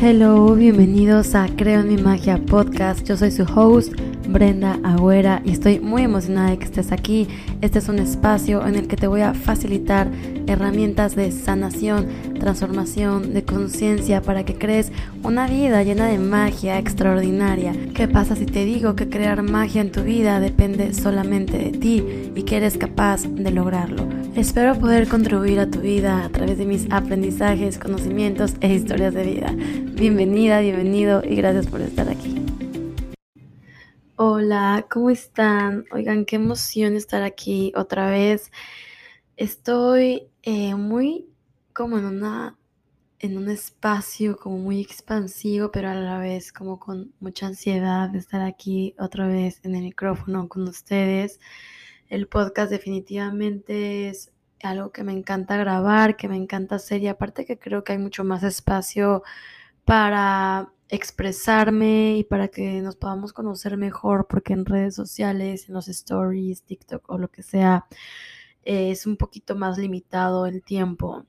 Hello, bienvenidos a Creo en mi magia podcast. Yo soy su host, Brenda Agüera, y estoy muy emocionada de que estés aquí. Este es un espacio en el que te voy a facilitar herramientas de sanación, transformación, de conciencia para que crees una vida llena de magia extraordinaria. ¿Qué pasa si te digo que crear magia en tu vida depende solamente de ti y que eres capaz de lograrlo? Espero poder contribuir a tu vida a través de mis aprendizajes, conocimientos e historias de vida. Bienvenida, bienvenido y gracias por estar aquí. Hola, ¿cómo están? Oigan, qué emoción estar aquí otra vez. Estoy eh, muy como en una en un espacio como muy expansivo, pero a la vez como con mucha ansiedad de estar aquí otra vez en el micrófono con ustedes. El podcast definitivamente es algo que me encanta grabar, que me encanta hacer y aparte que creo que hay mucho más espacio para expresarme y para que nos podamos conocer mejor, porque en redes sociales, en los stories, TikTok o lo que sea, es un poquito más limitado el tiempo.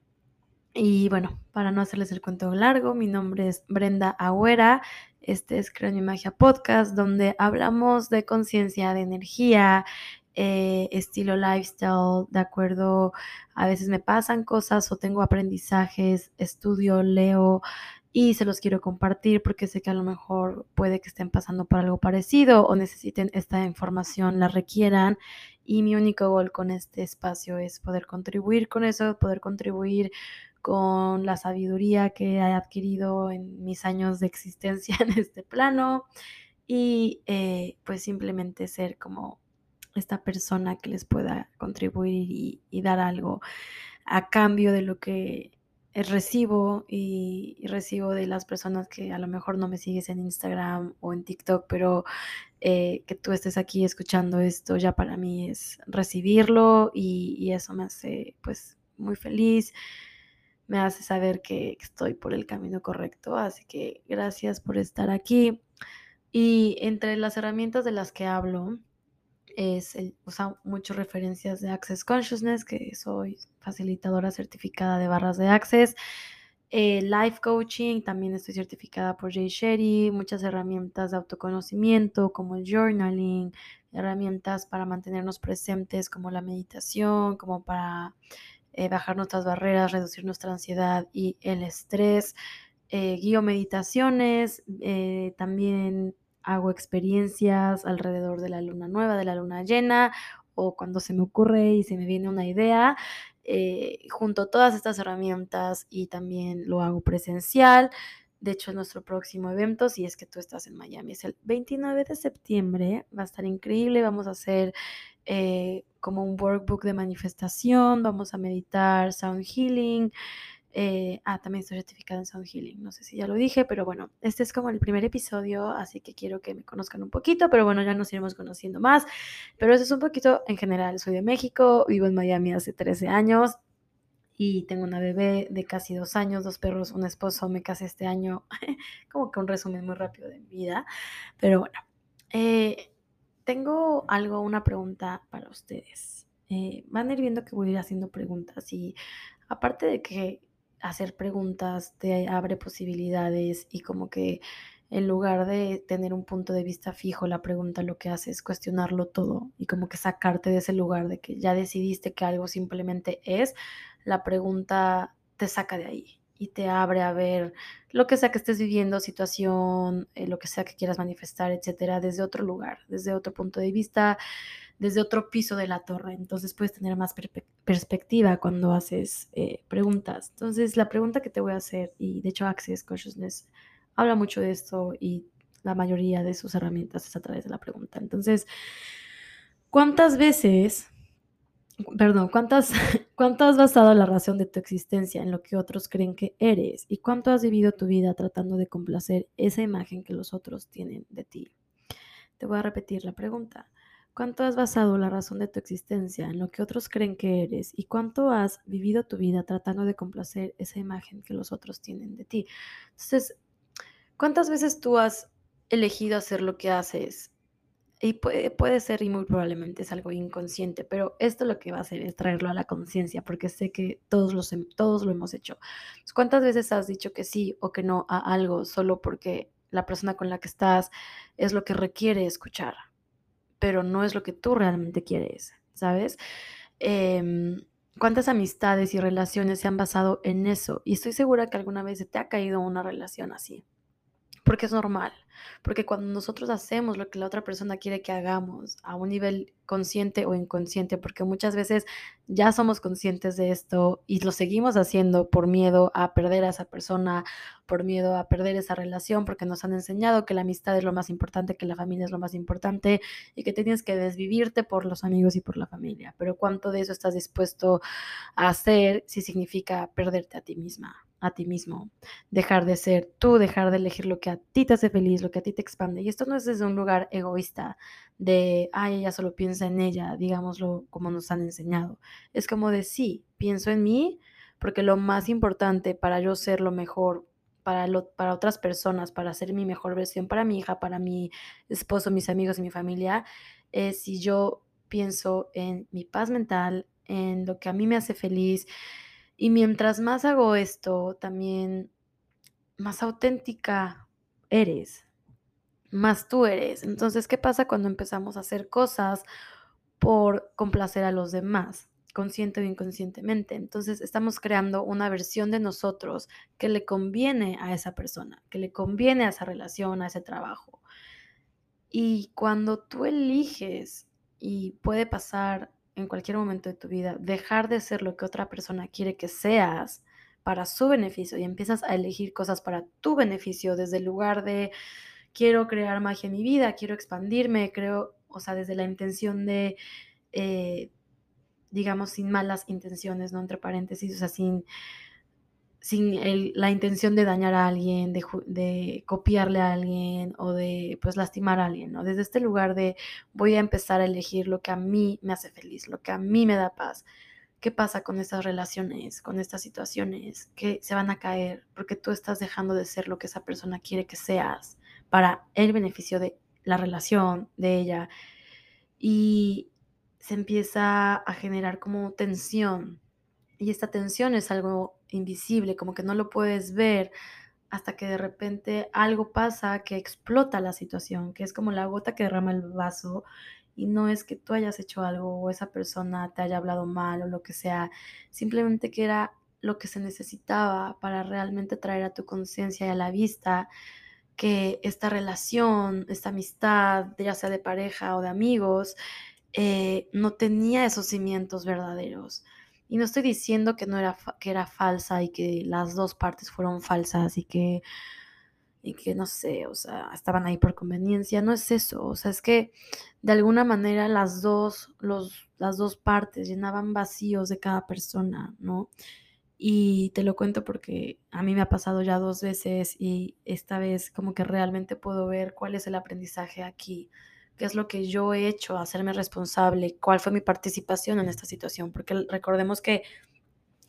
Y bueno, para no hacerles el cuento largo, mi nombre es Brenda Agüera. Este es Creo Magia Podcast, donde hablamos de conciencia, de energía, eh, estilo lifestyle, de acuerdo, a veces me pasan cosas o tengo aprendizajes, estudio, leo y se los quiero compartir porque sé que a lo mejor puede que estén pasando por algo parecido o necesiten esta información, la requieran. Y mi único gol con este espacio es poder contribuir con eso, poder contribuir con la sabiduría que he adquirido en mis años de existencia en este plano y eh, pues simplemente ser como esta persona que les pueda contribuir y, dar algo a cambio de lo que recibo y, recibo de las personas que a lo mejor no me sigues en Instagram o en TikTok, pero eh, que tú estés aquí escuchando esto ya para mí es recibirlo y, eso me hace pues muy feliz, me hace saber que estoy por el camino correcto, así que gracias por estar aquí. Y entre las herramientas de las que hablo, es el, usa muchas referencias de Access Consciousness, que soy facilitadora certificada de barras de Access. Eh, life coaching, también estoy certificada por Jay Sherry, muchas herramientas de autoconocimiento como el journaling, herramientas para mantenernos presentes como la meditación, como para eh, bajar nuestras barreras, reducir nuestra ansiedad y el estrés. Eh, guío meditaciones, también hago experiencias alrededor de la luna nueva, de la luna llena, o cuando se me ocurre y se me viene una idea, eh, junto todas estas herramientas y también lo hago presencial. De hecho, nuestro próximo evento, si es que tú estás en Miami, es el 29 de septiembre. Va a estar increíble. Vamos a hacer eh, como un workbook de manifestación. Vamos a meditar sound healing. Eh, ah, también estoy certificada en Sound Healing. No sé si ya lo dije, pero bueno, este es como el primer episodio, así que quiero que me conozcan un poquito, pero bueno, ya nos iremos conociendo más. Pero eso es un poquito en general. Soy de México, vivo en Miami hace 13 años y tengo una bebé de casi dos años, dos perros, un esposo. Me casé este año, como que un resumen muy rápido de mi vida. Pero bueno, eh, tengo algo, una pregunta para ustedes. Eh, van a ir viendo que voy a ir haciendo preguntas y aparte de que hacer preguntas te abre posibilidades y como que en lugar de tener un punto de vista fijo, la pregunta lo que hace es cuestionarlo todo y como que sacarte de ese lugar de que ya decidiste que algo simplemente es, la pregunta te saca de ahí y te abre a ver lo que sea que estés viviendo, situación, eh, lo que sea que quieras manifestar, etcétera, desde otro lugar, desde otro punto de vista desde otro piso de la torre. Entonces puedes tener más perspectiva cuando haces eh, preguntas. Entonces la pregunta que te voy a hacer, y de hecho Access Consciousness habla mucho de esto y la mayoría de sus herramientas es a través de la pregunta. Entonces, ¿cuántas veces, perdón, cuántas, cuánto has basado la razón de tu existencia en lo que otros creen que eres y cuánto has vivido tu vida tratando de complacer esa imagen que los otros tienen de ti? Te voy a repetir la pregunta. ¿Cuánto has basado la razón de tu existencia en lo que otros creen que eres? ¿Y cuánto has vivido tu vida tratando de complacer esa imagen que los otros tienen de ti? Entonces, ¿cuántas veces tú has elegido hacer lo que haces y puede, puede ser y muy probablemente es algo inconsciente, pero esto lo que va a hacer es traerlo a la conciencia, porque sé que todos, los, todos lo hemos hecho. ¿Cuántas veces has dicho que sí o que no a algo solo porque la persona con la que estás es lo que requiere escuchar, pero no es lo que tú realmente quieres, ¿sabes? Em, ¿Cuántas amistades y relaciones se han basado en eso? Y estoy segura que alguna vez se te ha caído una relación así porque es normal, porque cuando nosotros hacemos lo que la otra persona quiere que hagamos a un nivel consciente o inconsciente, porque muchas veces ya somos conscientes de esto y lo seguimos haciendo por miedo a perder a esa persona, por miedo a perder esa relación, porque nos han enseñado que la amistad es lo más importante, que la familia es lo más importante y que tienes que desvivirte por los amigos y por la familia. Pero ¿cuánto de eso estás dispuesto a hacer si significa perderte a ti misma? A ti mismo, dejar de ser tú, dejar de elegir lo que a ti te hace feliz, lo que a ti te expande. Y esto no es desde un lugar egoísta de, ay, ella solo piensa en ella, digámoslo como nos han enseñado. Es como de, sí, pienso en mí, porque lo más importante para yo ser lo mejor para, lo, para otras personas, para ser mi mejor versión, para mi hija, para mi esposo, mis amigos y mi familia, es si yo pienso en mi paz mental, en lo que a mí me hace feliz, y mientras más hago esto, también más auténtica eres, más tú eres. Entonces, ¿qué pasa cuando empezamos a hacer cosas por complacer a los demás? consciente o inconscientemente. Entonces estamos creando una versión de nosotros que le conviene a esa persona, que le conviene a esa relación, a ese trabajo. Y cuando tú eliges, y puede pasar en cualquier momento de tu vida, dejar de ser lo que otra persona quiere que seas para su beneficio y empiezas a elegir cosas para tu beneficio desde el lugar de quiero crear magia en mi vida, quiero expandirme, creo, o sea, desde la intención de, eh, digamos, sin malas intenciones, ¿no? Entre paréntesis, o sea, sin sin la intención de dañar a alguien, de, copiarle a alguien o de pues lastimar a alguien, ¿no? Desde este lugar de voy a empezar a elegir lo que a mí me hace feliz, lo que a mí me da paz. ¿Qué pasa con estas relaciones, con estas situaciones que se van a caer porque tú estás dejando de ser lo que esa persona quiere que seas para el beneficio de la relación, de ella? Y se empieza a generar como tensión. Y esta tensión es algo invisible, como que no lo puedes ver hasta que de repente algo pasa que explota la situación, que es como la gota que derrama el vaso y no es que tú hayas hecho algo o esa persona te haya hablado mal o lo que sea, simplemente que era lo que se necesitaba para realmente traer a tu conciencia y a la vista que esta relación, esta amistad, ya sea de pareja o de amigos, eh, no tenía esos cimientos verdaderos. Y no estoy diciendo que no era que era falsa y que las dos partes fueron falsas y que y que no sé, o sea, estaban ahí por conveniencia, no es eso, o sea, es que de alguna manera las dos los las dos partes llenaban vacíos de cada persona, ¿no? Y te lo cuento porque a mí me ha pasado ya dos veces y esta vez como que realmente puedo ver cuál es el aprendizaje aquí qué es lo que yo he hecho, hacerme responsable, cuál fue mi participación en esta situación, porque recordemos que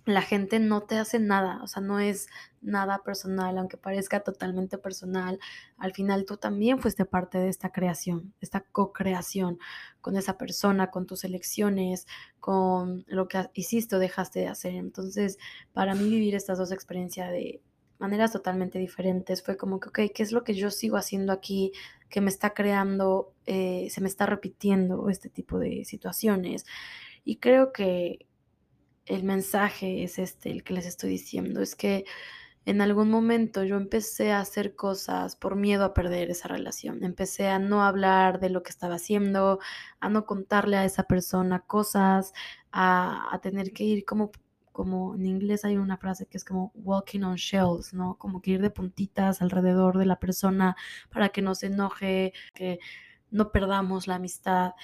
la gente no te hace nada, o sea, no es nada personal, aunque parezca totalmente personal, al final tú también fuiste parte de esta creación, esta co-creación con esa persona, con tus elecciones, con lo que hiciste o dejaste de hacer. Entonces, para mí vivir estas dos experiencias de maneras totalmente diferentes. Fue como que, ok, ¿qué es lo que yo sigo haciendo aquí que me está creando, eh, se me está repitiendo este tipo de situaciones? Y creo que el mensaje es este, el que les estoy diciendo, es que en algún momento yo empecé a hacer cosas por miedo a perder esa relación. Empecé a no hablar de lo que estaba haciendo, a no contarle a esa persona cosas, a, a tener que ir como como en inglés hay una frase que es como walking on shells, ¿no? Como que ir de puntitas alrededor de la persona para que no se enoje, que no perdamos la amistad.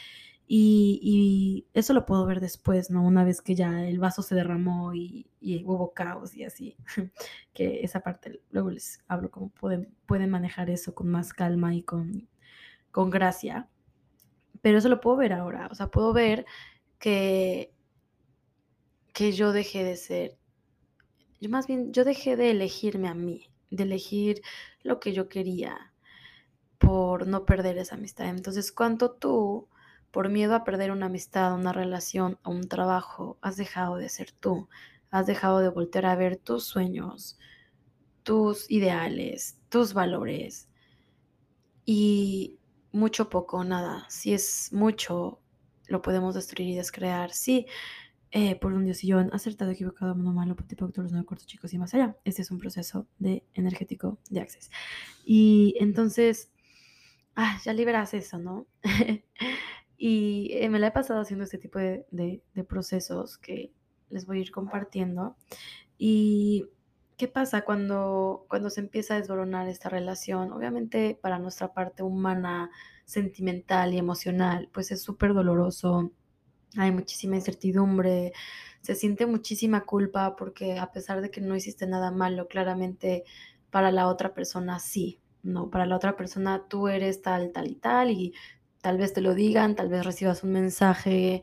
Y, eso lo puedo ver después, ¿no? Una vez que ya el vaso se derramó y, hubo caos y así, que esa parte luego les hablo cómo pueden, pueden manejar eso con más calma y con, con gracia. Pero eso lo puedo ver ahora, o sea, puedo ver que que yo dejé de ser, yo más bien, yo dejé de elegirme a mí, de elegir lo que yo quería, por no perder esa amistad. Entonces, ¿cuánto tú, por miedo a perder una amistad, una relación o un trabajo, has dejado de ser tú? Has dejado de voltear a ver tus sueños, tus ideales, tus valores. Y mucho, poco, nada. Si es mucho, lo podemos destruir y descrear. Sí, eh, por un diosillón, acertado, equivocado, mono malo, tipo los nueve cortos chicos y más allá. Este es un proceso de energético de access. Y entonces, ah, ya liberas eso, ¿no? y eh, me la he pasado haciendo este tipo de, de procesos que les voy a ir compartiendo. Y ¿Qué pasa cuando, cuando se empieza a desboronar esta relación? Obviamente para nuestra parte humana, sentimental y emocional, pues es súper doloroso. Hay muchísima incertidumbre, se siente muchísima culpa porque a pesar de que no hiciste nada malo, claramente para la otra persona sí, ¿no? Para la otra persona tú eres tal, tal y tal y tal vez te lo digan, tal vez recibas un mensaje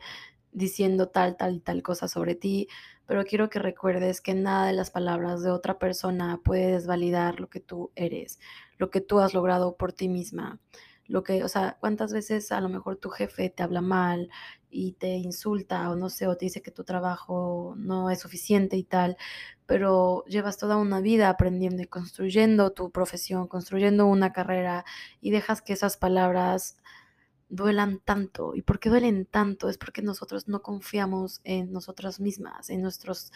diciendo tal, tal y tal cosa sobre ti, pero quiero que recuerdes que nada de las palabras de otra persona puede desvalidar lo que tú eres, lo que tú has logrado por ti misma. Lo que, o sea, cuántas veces a lo mejor tu jefe te habla mal y te insulta o no sé, o te dice que tu trabajo no es suficiente y tal, pero llevas toda una vida aprendiendo y construyendo tu profesión, construyendo una carrera y dejas que esas palabras duelan tanto. ¿Y por qué duelen tanto? Es porque nosotros no confiamos en nosotras mismas, en nuestros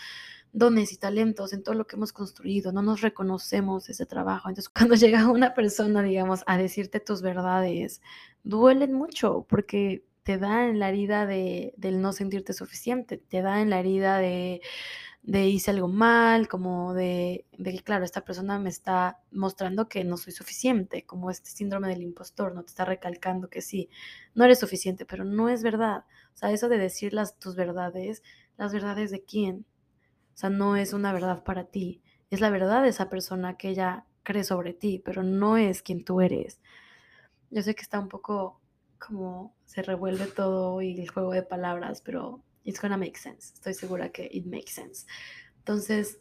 dones y talentos, en todo lo que hemos construido, no nos reconocemos ese trabajo. Entonces, cuando llega una persona, digamos, a decirte tus verdades, duelen mucho porque te da en la herida de, del no sentirte suficiente, te da en la herida de de hice algo mal, como de, que, claro, esta persona me está mostrando que no soy suficiente, como este síndrome del impostor, no te está recalcando que sí, no eres suficiente, pero no es verdad. O sea, eso de decir las, tus verdades, las verdades de quién. O sea, no es una verdad para ti, es la verdad de esa persona que ella cree sobre ti, pero no es quien tú eres. Yo sé que está un poco como se revuelve todo y el juego de palabras, pero it's gonna make sense. Estoy segura que it makes sense. Entonces,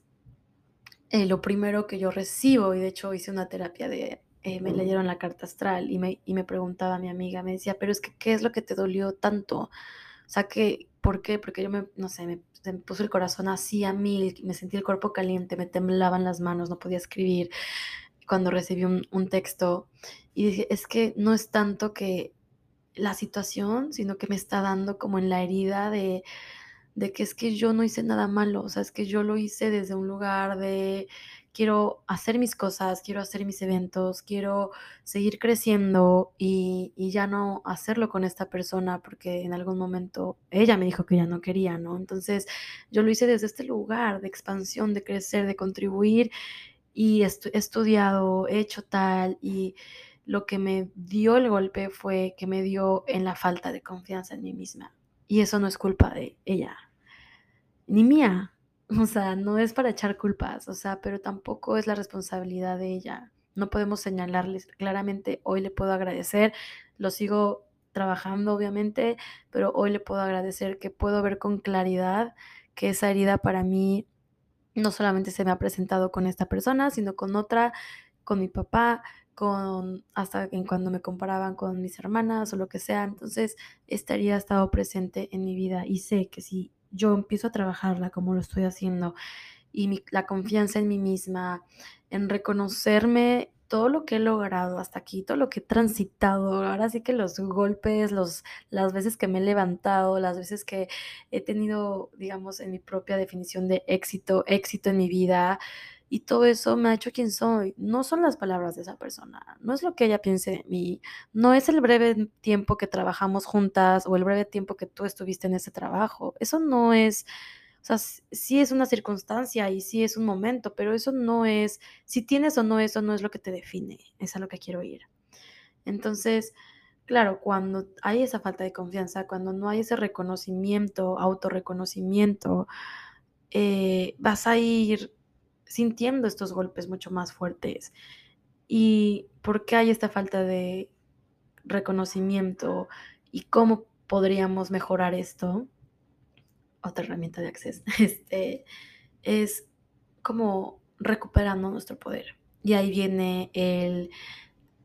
eh, lo primero que yo recibo, y de hecho hice una terapia de, eh, me leyeron la carta astral y me, y me preguntaba mi amiga, me decía, pero es que, ¿qué es lo que te dolió tanto? O sea, que, ¿por qué? Porque yo me, no sé, me, me puso el corazón así a mil, me sentí el cuerpo caliente, me temblaban las manos, no podía escribir cuando recibí un, un texto. Y dije, es que no es tanto que la situación, sino que me está dando como en la herida de, de que es que yo no hice nada malo, o sea, es que yo lo hice desde un lugar de quiero hacer mis cosas, quiero hacer mis eventos, quiero seguir creciendo y, y, ya no hacerlo con esta persona porque en algún momento ella me dijo que ya no quería, ¿no? Entonces yo lo hice desde este lugar de expansión, de crecer, de contribuir y he estudiado, he hecho tal y lo que me dio el golpe fue que me dio en la falta de confianza en mí misma. Y eso no es culpa de ella, ni mía. O sea, no es para echar culpas, o sea, pero tampoco es la responsabilidad de ella. No podemos señalarles claramente, hoy le puedo agradecer, lo sigo trabajando obviamente, pero hoy le puedo agradecer que puedo ver con claridad que esa herida para mí no solamente se me ha presentado con esta persona, sino con otra, con mi papá, con hasta en cuando me comparaban con mis hermanas o lo que sea, entonces estaría estado presente en mi vida y sé que si yo empiezo a trabajarla como lo estoy haciendo y la confianza en mí misma, en reconocerme todo lo que he logrado hasta aquí, todo lo que he transitado, ahora sí que los golpes, los, las veces que me he levantado, las veces que he tenido, digamos, en mi propia definición de éxito, éxito en mi vida, y todo eso me ha hecho quien soy. No son las palabras de esa persona, no es lo que ella piense de mí, no es el breve tiempo que trabajamos juntas o el breve tiempo que tú estuviste en ese trabajo. Eso no es, o sea, sí es una circunstancia y sí es un momento, pero eso no es, si tienes o no eso no es lo que te define, es a lo que quiero ir. Entonces, claro, cuando hay esa falta de confianza, cuando no hay ese reconocimiento, autorreconocimiento, eh, vas a ir sintiendo estos golpes mucho más fuertes. ¿Y por qué hay esta falta de reconocimiento y cómo podríamos mejorar esto? Otra herramienta de acceso este, es como recuperando nuestro poder. Y ahí viene el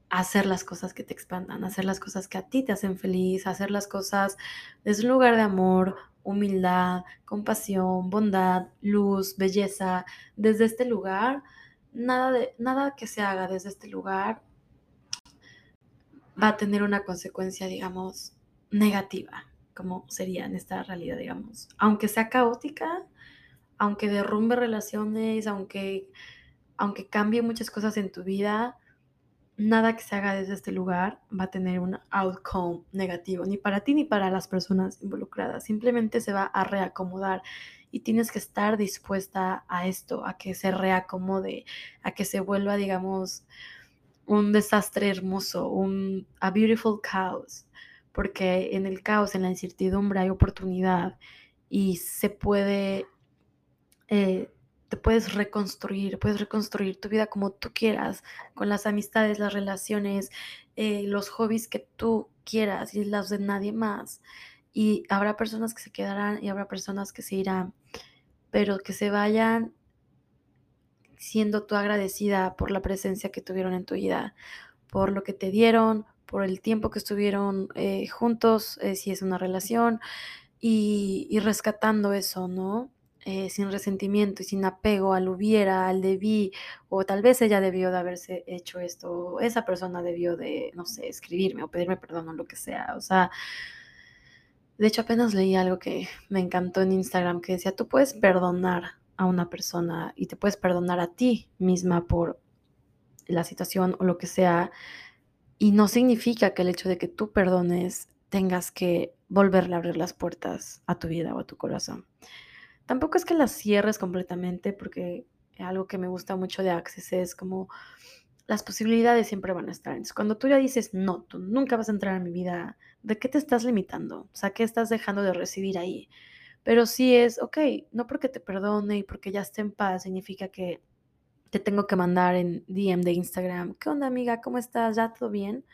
hacer las cosas que te expandan, hacer las cosas que a ti te hacen feliz, hacer las cosas desde un lugar de amor, humildad, compasión, bondad, luz, belleza, desde este lugar, nada, de, nada que se haga desde este lugar va a tener una consecuencia, digamos, negativa, como sería en esta realidad, digamos. Aunque sea caótica, aunque derrumbe relaciones, aunque, aunque cambie muchas cosas en tu vida, nada que se haga desde este lugar va a tener un outcome negativo, ni para ti ni para las personas involucradas. Simplemente se va a reacomodar y tienes que estar dispuesta a esto, a que se reacomode, a que se vuelva, digamos, un desastre hermoso, un a beautiful chaos, porque en el caos, en la incertidumbre hay oportunidad y se puede, eh, te puedes reconstruir, puedes reconstruir tu vida como tú quieras, con las amistades, las relaciones, eh, los hobbies que tú quieras y las de nadie más. Y habrá personas que se quedarán y habrá personas que se irán, pero que se vayan siendo tú agradecida por la presencia que tuvieron en tu vida, por lo que te dieron, por el tiempo que estuvieron eh, juntos, eh, si es una relación, y, rescatando eso, ¿no? Eh, sin resentimiento y sin apego al hubiera, al debí, o tal vez ella debió de haberse hecho esto, esa persona debió de, no sé, escribirme o pedirme perdón o lo que sea. O sea, de hecho apenas leí algo que me encantó en Instagram que decía, tú puedes perdonar a una persona y te puedes perdonar a ti misma por la situación o lo que sea. Y no significa que el hecho de que tú perdones tengas que volverle a abrir las puertas a tu vida o a tu corazón. Tampoco es que las cierres completamente porque algo que me gusta mucho de Access es como las posibilidades siempre van a estar. Entonces, cuando tú ya dices, no, tú nunca vas a entrar en mi vida, ¿de qué te estás limitando? O sea, ¿qué estás dejando de recibir ahí? Pero sí es, ok, no porque te perdone y porque ya esté en paz significa que te tengo que mandar en DM de Instagram, ¿qué onda amiga? ¿Cómo estás? ¿Ya todo bien?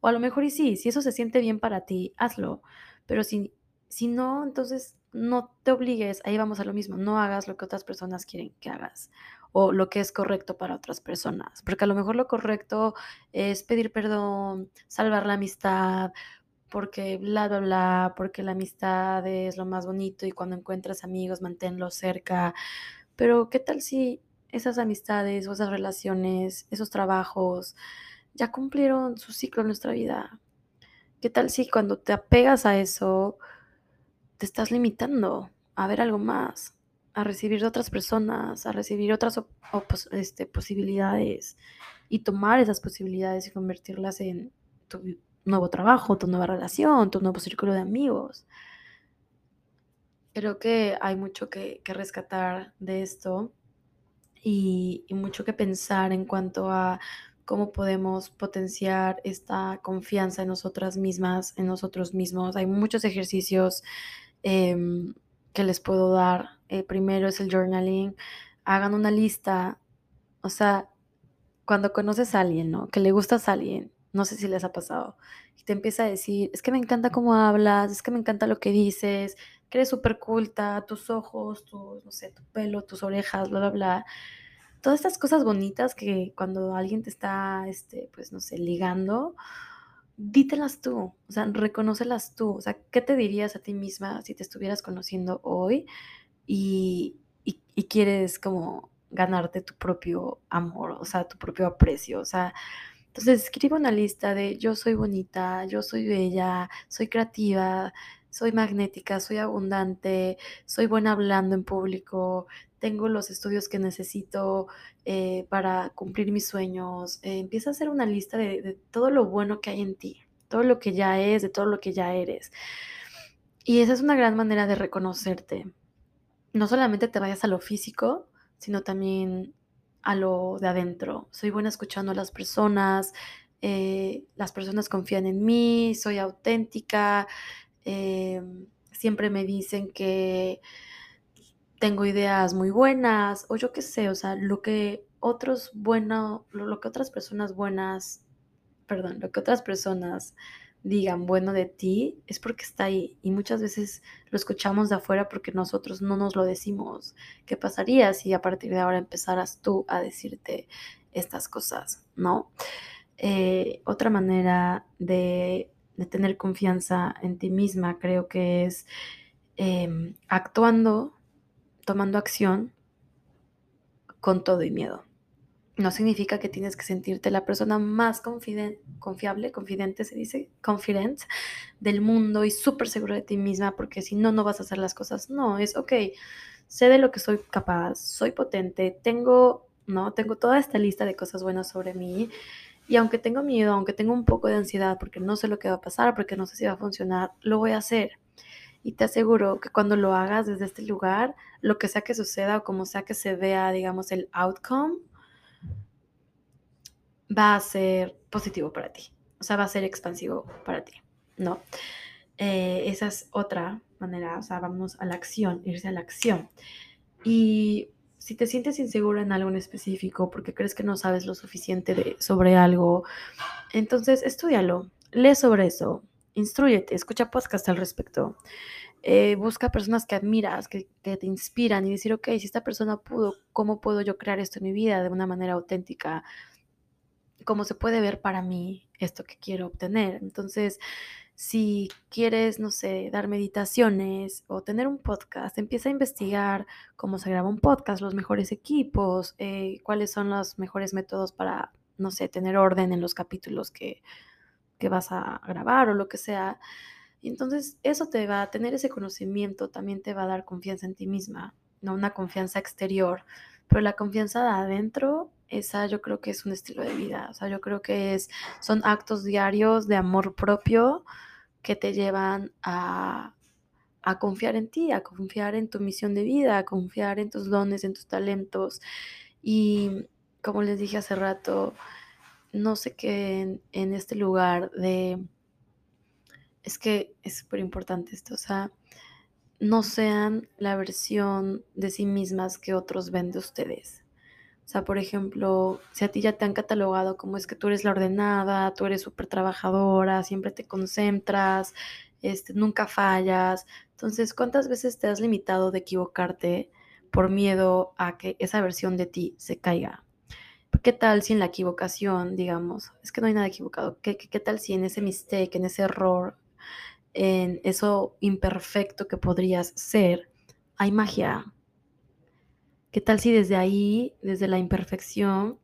O a lo mejor y sí, si eso se siente bien para ti, hazlo. Pero si, si no, entonces no te obligues, ahí vamos a lo mismo, no hagas lo que otras personas quieren que hagas o lo que es correcto para otras personas, porque a lo mejor lo correcto es pedir perdón, salvar la amistad porque bla, bla, bla, porque la amistad es lo más bonito y cuando encuentras amigos, manténlos cerca. Pero ¿qué tal si esas amistades o esas relaciones, esos trabajos, ya cumplieron su ciclo en nuestra vida? ¿Qué tal si cuando te apegas a eso, te estás limitando a ver algo más, a recibir de otras personas, a recibir otras este, posibilidades y tomar esas posibilidades y convertirlas en tu nuevo trabajo, tu nueva relación, tu nuevo círculo de amigos. Creo que hay mucho que, rescatar de esto y, mucho que pensar en cuanto a cómo podemos potenciar esta confianza en nosotras mismas, en nosotros mismos. Hay muchos ejercicios em, que les puedo dar. El primero es el journaling. Hagan una lista. O sea, cuando conoces a alguien, ¿no? Que le gustas a alguien, no sé si les ha pasado. Y te empieza a decir, es que me encanta cómo hablas, es que me encanta lo que dices, que eres súper culta, tus ojos, tu, no sé, tu pelo, tus orejas, bla, bla, bla. Todas estas cosas bonitas que cuando alguien te está, este, pues, no sé, ligando, dítelas tú, o sea, reconócelas tú. O sea, ¿qué te dirías a ti misma si te estuvieras conociendo hoy y, y quieres como ganarte tu propio amor, o sea, tu propio aprecio? O sea, entonces escribo una lista de yo soy bonita, yo soy bella, soy creativa, soy magnética, soy abundante, soy buena hablando en público, tengo los estudios que necesito eh, para cumplir mis sueños. Eh, empieza a hacer una lista de, todo lo bueno que hay en ti, todo lo que ya es, de todo lo que ya eres. Y esa es una gran manera de reconocerte. No solamente te vayas a lo físico, sino también a lo de adentro. Soy buena escuchando a las personas, eh, las personas confían en mí, soy auténtica, eh, siempre me dicen que tengo ideas muy buenas o yo qué sé, o sea, lo que otros bueno, lo que otras personas buenas, perdón, lo que otras personas digan bueno de ti es porque está ahí y muchas veces lo escuchamos de afuera porque nosotros no nos lo decimos. ¿Qué pasaría si a partir de ahora empezaras tú a decirte estas cosas, no? Eh, otra manera de, tener confianza en ti misma creo que es em, actuando, tomando acción con todo y miedo. No significa que tienes que sentirte la persona más confiable, confidente se dice, confident del mundo y súper seguro de ti misma, porque si no, no vas a hacer las cosas. No, es ok, sé de lo que soy capaz, soy potente, tengo, no, tengo toda esta lista de cosas buenas sobre mí. Y aunque tengo miedo, aunque tengo un poco de ansiedad porque no sé lo que va a pasar, porque no sé si va a funcionar, lo voy a hacer. Y te aseguro que cuando lo hagas desde este lugar, lo que sea que suceda o como sea que se vea, digamos, el outcome, va a ser positivo para ti. O sea, va a ser expansivo para ti, ¿no? Eh, esa es otra manera, o sea, vamos a la acción, irse a la acción. Y si te sientes inseguro en algo en específico porque crees que no sabes lo suficiente de, sobre algo, entonces estudialo, lee sobre eso, instruyete, escucha podcast al respecto. Eh, busca personas que admiras, que, te inspiran y decir, ok, si esta persona pudo, ¿cómo puedo yo crear esto en mi vida de una manera auténtica? ¿Cómo se puede ver para mí esto que quiero obtener? Entonces, si quieres, no sé, dar meditaciones o tener un podcast, empieza a investigar cómo se graba un podcast, los mejores equipos, eh, cuáles son los mejores métodos para, no sé, tener orden en los capítulos que, que vas a grabar o lo que sea. Entonces eso te va a tener ese conocimiento, también te va a dar confianza en ti misma, no una confianza exterior, pero la confianza de adentro esa yo creo que es un estilo de vida, o sea, yo creo que es, son actos diarios de amor propio que te llevan a, a confiar en ti, a confiar en tu misión de vida, a confiar en tus dones, en tus talentos. Y como les dije hace rato, no sé qué en este lugar de... Es que es súper importante esto, o sea, no sean la versión de sí mismas que otros ven de ustedes. O sea, por ejemplo, si a ti ya te han catalogado como es que tú eres la ordenada, tú eres súper trabajadora, siempre te concentras, este, nunca fallas. Entonces, ¿cuántas veces te has limitado de equivocarte por miedo a que esa versión de ti se caiga? ¿Qué tal si en la equivocación, digamos, es que no hay nada equivocado? ¿Qué, qué, qué tal si en ese mistake, en ese error, en eso imperfecto que podrías ser, hay magia? ¿Qué tal si desde ahí, desde la imperfección,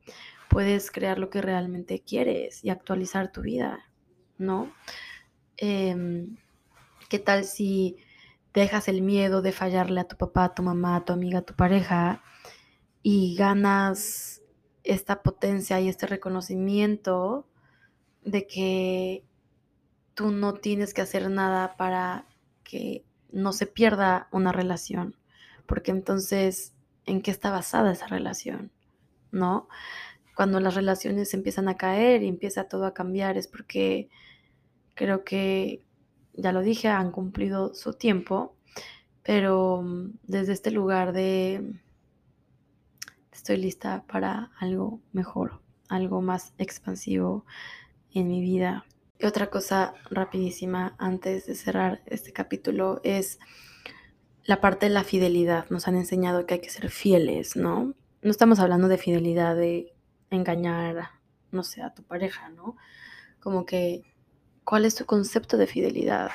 puedes crear lo que realmente quieres y actualizar tu vida? ¿No? Em, ¿Qué tal si dejas el miedo de fallarle a tu papá, a tu mamá, a tu amiga, a tu pareja y ganas esta potencia y este reconocimiento de que tú no tienes que hacer nada para que no se pierda una relación, porque entonces en qué está basada esa relación, ¿no? Cuando las relaciones empiezan a caer y empieza todo a cambiar es porque creo que, ya lo dije, han cumplido su tiempo, pero mm, desde este lugar de estoy lista para algo mejor, algo más expansivo en mi vida. Y otra cosa rapidísima antes de cerrar este capítulo es la parte de la fidelidad. Nos han enseñado que hay que ser fieles, ¿no? No estamos hablando de fidelidad de engañar, no sé, a tu pareja, ¿no? Como que, ¿cuál es tu concepto de fidelidad?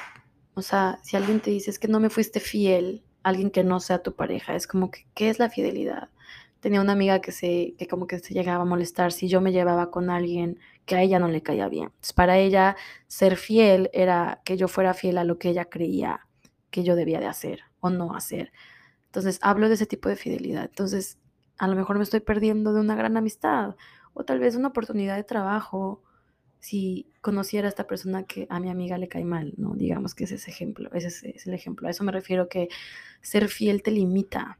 O sea, si alguien te dice es que no me fuiste fiel, alguien que no sea tu pareja, es como que, ¿qué es la fidelidad? Tenía una amiga que se, que como que se llegaba a molestar si yo me llevaba con alguien que a ella no le caía bien. para ella, ser fiel era que yo fuera fiel a lo que ella creía que yo debía de hacer o no hacer. Entonces, hablo de ese tipo de fidelidad. Entonces, a lo mejor me estoy perdiendo de una gran amistad o tal vez una oportunidad de trabajo si conociera a esta persona que a mi amiga le cae mal, ¿no? Digamos que ese es ejemplo, ese es, el ejemplo. A eso me refiero que ser fiel te limita.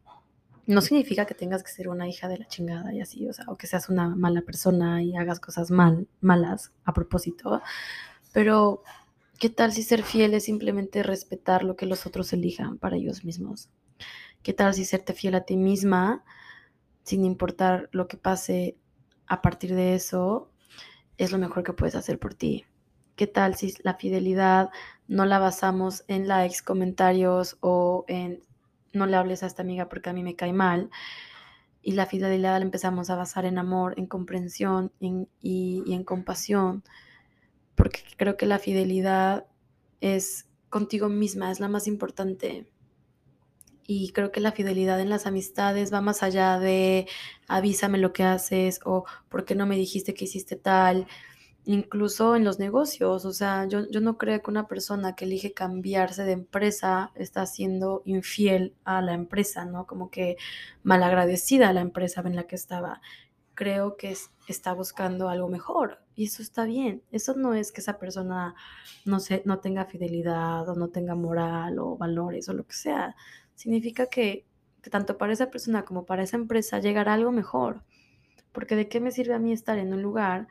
No significa que tengas que ser una hija de la chingada y así, o sea, o que seas una mala persona y hagas cosas mal, malas a propósito, pero ¿Qué tal si ser fiel es simplemente respetar lo que los otros elijan para ellos mismos? ¿Qué tal si serte fiel a ti misma, sin importar lo que pase a partir de eso, es lo mejor que puedes hacer por ti? ¿Qué tal si la fidelidad no la basamos en likes, comentarios o en no le hables a esta amiga porque a mí me cae mal? y la fidelidad la empezamos a basar en amor, en comprensión y, y en compasión, porque creo que la fidelidad es contigo misma, es la más importante. Y creo que la fidelidad en las amistades va más allá de avísame lo que haces o por qué no me dijiste que hiciste tal, incluso en los negocios. O sea, yo, yo no creo que una persona que elige cambiarse de empresa está siendo infiel a la empresa, ¿no? Como que malagradecida a la empresa en la que estaba. Creo que es, está buscando algo mejor y eso está bien. Eso no es que esa persona no, se, no tenga fidelidad o no tenga moral o valores o lo que sea significa que, tanto para esa persona como para esa empresa llegará algo mejor. Porque de qué me sirve a mí estar en un lugar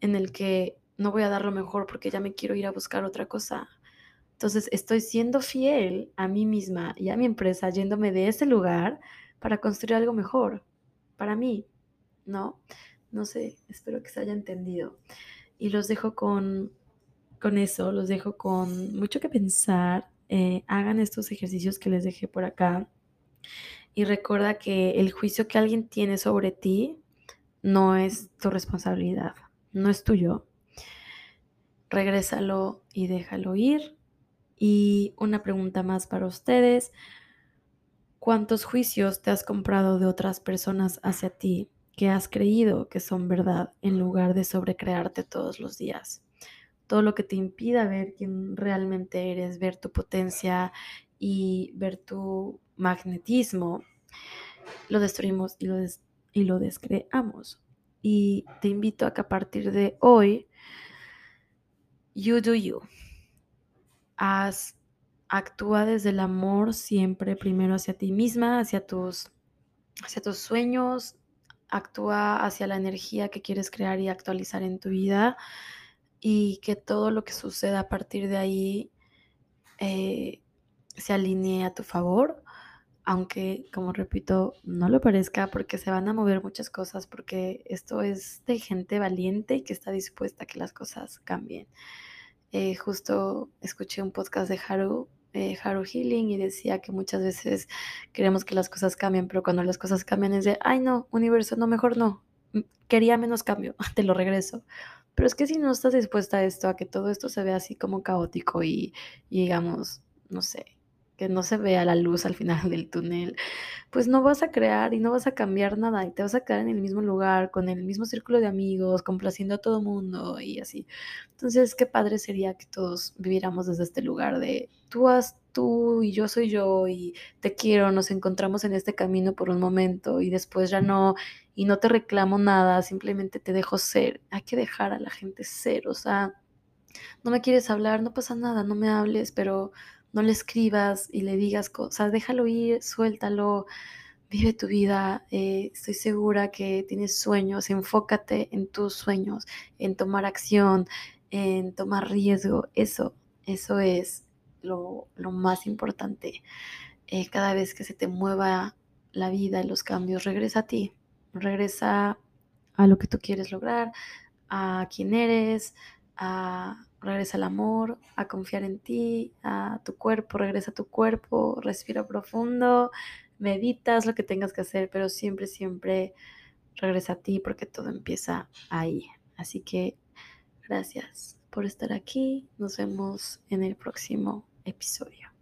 en el que no voy a dar lo mejor porque ya me quiero ir a buscar otra cosa. Entonces estoy siendo fiel a mí misma y a mi empresa yéndome de ese lugar para construir algo mejor para mí, ¿no? No sé, espero que se haya entendido. Y los dejo con, con eso, los dejo con mucho que pensar, eh, hagan estos ejercicios que les dejé por acá y recuerda que el juicio que alguien tiene sobre ti no es tu responsabilidad, no es tuyo. Regrésalo y déjalo ir. Y una pregunta más para ustedes. ¿Cuántos juicios te has comprado de otras personas hacia ti que has creído que son verdad en lugar de sobrecrearte todos los días? todo lo que te impida ver quién realmente eres, ver tu potencia y ver tu magnetismo, lo destruimos y lo, y lo descreamos. Y te invito a que a partir de hoy, you do you. Haz, actúa desde el amor siempre primero hacia ti misma, hacia tus, hacia tus sueños, actúa hacia la energía que quieres crear y actualizar en tu vida y que todo lo que suceda a partir de ahí eh, se alinee a tu favor, aunque, como repito, no lo parezca porque se van a mover muchas cosas, porque esto es de gente valiente y que está dispuesta a que las cosas cambien. Eh, justo escuché un podcast de Haru, eh, Haru Healing y decía que muchas veces queremos que las cosas cambien, pero cuando las cosas cambian es de, ay no, universo, no, mejor no, quería menos cambio, te lo regreso. Pero es que si no estás dispuesta a esto, a que todo esto se vea así como caótico y, digamos, no sé, que no se vea la luz al final del túnel, pues no vas a crear y no vas a cambiar nada y te vas a quedar en el mismo lugar, con el mismo círculo de amigos, complaciendo a todo mundo y así. Entonces, qué padre sería que todos viviéramos desde este lugar de tú has tú y yo soy yo y te quiero, nos encontramos en este camino por un momento y después ya no y no te reclamo nada, simplemente te dejo ser. Hay que dejar a la gente ser, o sea, no me quieres hablar, no pasa nada, no me hables, pero no le escribas y le digas cosas, déjalo ir, suéltalo, vive tu vida, eh, estoy segura que tienes sueños, enfócate en tus sueños, en tomar acción, en tomar riesgo, eso, eso es lo, más importante. Eh, cada vez que se te mueva la vida y los cambios, regresa a ti, regresa a lo que tú quieres lograr, a quién eres, a regresa al amor, a confiar en ti, a tu cuerpo, regresa a tu cuerpo, respira profundo, meditas lo que tengas que hacer, pero siempre, siempre regresa a ti porque todo empieza ahí. Así que gracias por estar aquí, nos vemos en el próximo episodio.